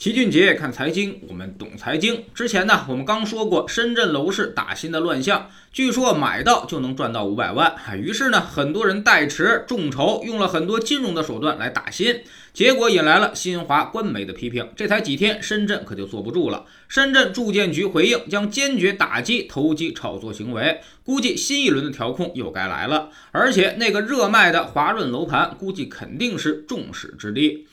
齐俊杰看财经，我们懂财经。之前呢，我们刚说过深圳楼市打新的乱象，据说买到就能赚到五百万。于是呢，很多人代持众筹，用了很多金融的手段来打新，结果引来了新华官媒的批评。这才几天，深圳可就坐不住了。深圳住建局回应，将坚决打击投机炒作行为。估计新一轮的调控又该来了，而且那个热卖的华润楼盘，估计肯定是众矢之的。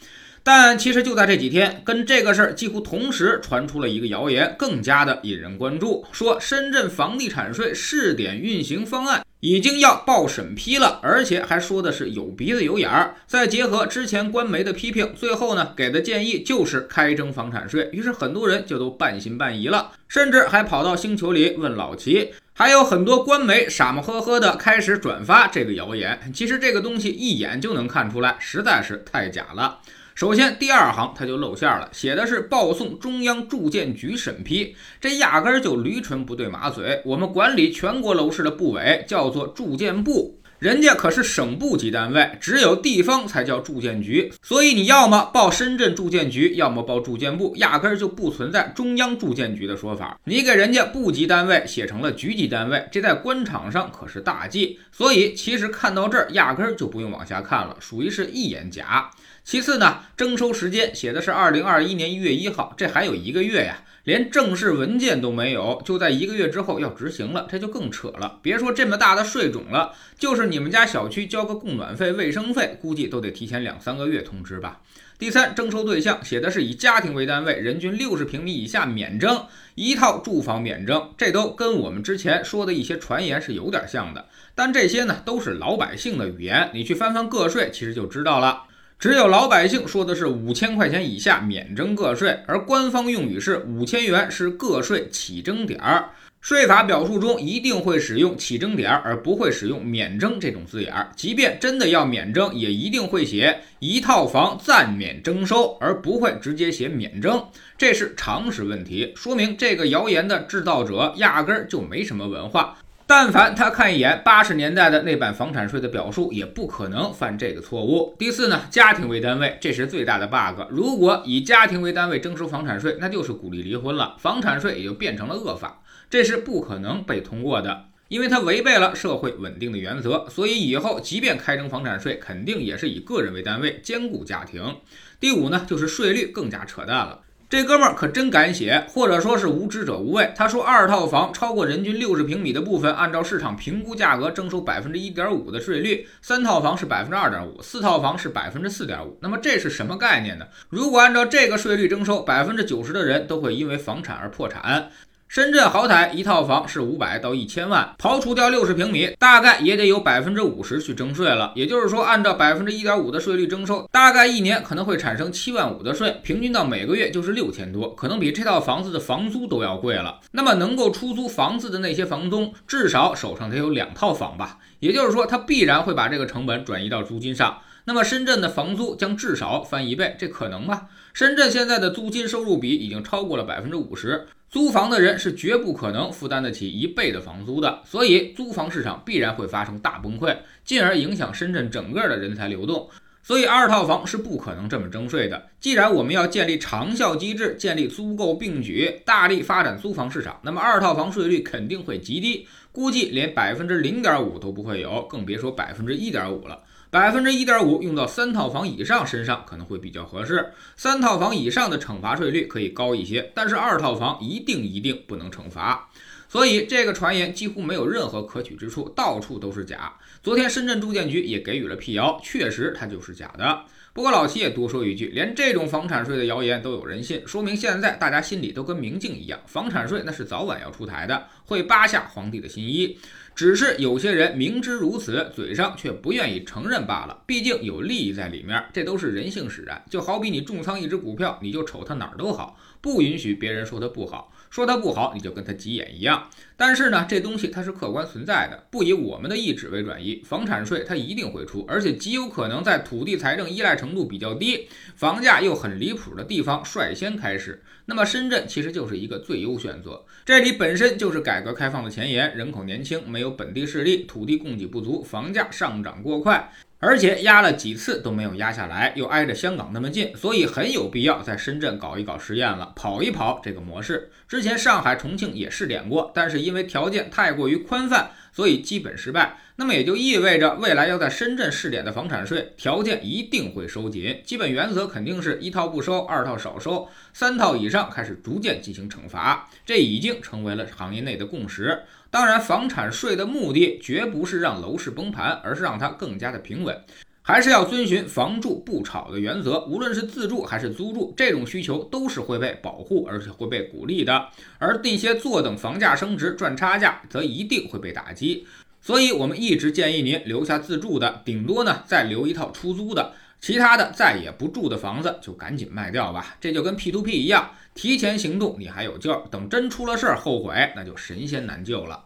但其实就在这几天，跟这个事儿几乎同时传出了一个谣言，更加的引人关注。说深圳房地产税试点运行方案已经要报审批了，而且还说的是有鼻子有眼儿。再结合之前官媒的批评，最后呢给的建议就是开征房产税。于是很多人就都半信半疑了，甚至还跑到星球里问老齐。还有很多官媒傻么呵呵的开始转发这个谣言。其实这个东西一眼就能看出来，实在是太假了。首先，第二行它就露馅了，写的是报送中央住建局审批，这压根儿就驴唇不对马嘴。我们管理全国楼市的部委叫做住建部，人家可是省部级单位，只有地方才叫住建局。所以你要么报深圳住建局，要么报住建部，压根儿就不存在中央住建局的说法。你给人家部级单位写成了局级单位，这在官场上可是大忌。所以其实看到这儿，压根儿就不用往下看了，属于是一眼假。其次呢，征收时间写的是二零二一年一月一号，这还有一个月呀，连正式文件都没有，就在一个月之后要执行了，这就更扯了。别说这么大的税种了，就是你们家小区交个供暖费、卫生费，估计都得提前两三个月通知吧。第三，征收对象写的是以家庭为单位，人均六十平米以下免征，一套住房免征，这都跟我们之前说的一些传言是有点像的。但这些呢，都是老百姓的语言，你去翻翻个税，其实就知道了。只有老百姓说的是五千块钱以下免征个税，而官方用语是五千元是个税起征点儿。税法表述中一定会使用起征点儿，而不会使用免征这种字眼儿。即便真的要免征，也一定会写一套房暂免征收，而不会直接写免征。这是常识问题，说明这个谣言的制造者压根儿就没什么文化。但凡他看一眼八十年代的那版房产税的表述，也不可能犯这个错误。第四呢，家庭为单位，这是最大的 bug。如果以家庭为单位征收房产税，那就是鼓励离婚了，房产税也就变成了恶法，这是不可能被通过的，因为它违背了社会稳定的原则。所以以后即便开征房产税，肯定也是以个人为单位，兼顾家庭。第五呢，就是税率更加扯淡了。这哥们儿可真敢写，或者说是无知者无畏。他说，二套房超过人均六十平米的部分，按照市场评估价格征收百分之一点五的税率；三套房是百分之二点五，四套房是百分之四点五。那么这是什么概念呢？如果按照这个税率征收，百分之九十的人都会因为房产而破产。深圳豪宅一套房是五百到一千万，刨除掉六十平米，大概也得有百分之五十去征税了。也就是说，按照百分之一点五的税率征收，大概一年可能会产生七万五的税，平均到每个月就是六千多，可能比这套房子的房租都要贵了。那么能够出租房子的那些房东，至少手上得有两套房吧？也就是说，他必然会把这个成本转移到租金上。那么深圳的房租将至少翻一倍，这可能吗？深圳现在的租金收入比已经超过了百分之五十。租房的人是绝不可能负担得起一倍的房租的，所以租房市场必然会发生大崩溃，进而影响深圳整个的人才流动。所以二套房是不可能这么征税的。既然我们要建立长效机制，建立租购并举，大力发展租房市场，那么二套房税率肯定会极低，估计连百分之零点五都不会有，更别说百分之一点五了。百分之一点五用到三套房以上身上可能会比较合适，三套房以上的惩罚税率可以高一些，但是二套房一定一定不能惩罚。所以这个传言几乎没有任何可取之处，到处都是假。昨天深圳住建局也给予了辟谣，确实它就是假的。不过老齐也多说一句，连这种房产税的谣言都有人信，说明现在大家心里都跟明镜一样，房产税那是早晚要出台的，会扒下皇帝的新衣。只是有些人明知如此，嘴上却不愿意承认罢了。毕竟有利益在里面，这都是人性使然。就好比你重仓一只股票，你就瞅它哪儿都好，不允许别人说它不好，说它不好，你就跟它急眼一样。但是呢，这东西它是客观存在的，不以我们的意志为转移，房产税它一定会出，而且极有可能在土地财政依赖程度比较低、房价又很离谱的地方率先开始。那么深圳其实就是一个最优选择，这里本身就是改革开放的前沿，人口年轻，没有本地势力，土地供给不足，房价上涨过快。而且压了几次都没有压下来，又挨着香港那么近，所以很有必要在深圳搞一搞实验了，跑一跑这个模式。之前上海、重庆也试点过，但是因为条件太过于宽泛，所以基本失败。那么也就意味着未来要在深圳试点的房产税条件一定会收紧，基本原则肯定是一套不收，二套少收，三套以上开始逐渐进行惩罚。这已经成为了行业内的共识。当然，房产税的目的绝不是让楼市崩盘，而是让它更加的平稳，还是要遵循房住不炒的原则。无论是自住还是租住，这种需求都是会被保护，而且会被鼓励的。而那些坐等房价升值赚差价，则一定会被打击。所以，我们一直建议您留下自住的，顶多呢再留一套出租的，其他的再也不住的房子就赶紧卖掉吧。这就跟 P to P 一样。提前行动，你还有救；等真出了事儿，后悔那就神仙难救了。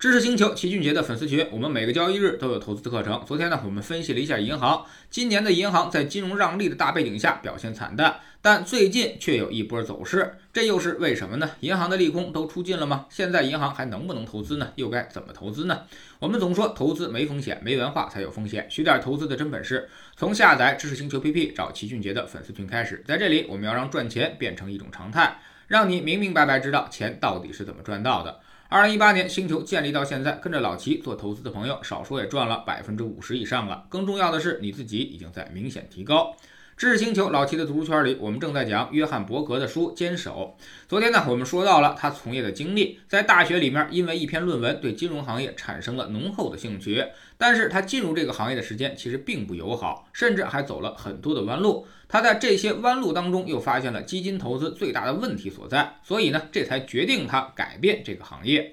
知识星球齐俊杰的粉丝群，我们每个交易日都有投资的课程。昨天呢，我们分析了一下银行，今年的银行在金融让利的大背景下表现惨淡，但最近却有一波走势，这又是为什么呢？银行的利空都出尽了吗？现在银行还能不能投资呢？又该怎么投资呢？我们总说投资没风险，没文化才有风险。学点投资的真本事，从下载知识星球 PP 找齐俊杰的粉丝群开始。在这里，我们要让赚钱变成一种常态，让你明明白白知道钱到底是怎么赚到的。二零一八年星球建立到现在，跟着老齐做投资的朋友，少说也赚了百分之五十以上了。更重要的是，你自己已经在明显提高。知识星球老齐的读书圈里，我们正在讲约翰伯格的书《坚守》。昨天呢，我们说到了他从业的经历，在大学里面，因为一篇论文对金融行业产生了浓厚的兴趣。但是他进入这个行业的时间其实并不友好，甚至还走了很多的弯路。他在这些弯路当中又发现了基金投资最大的问题所在，所以呢，这才决定他改变这个行业。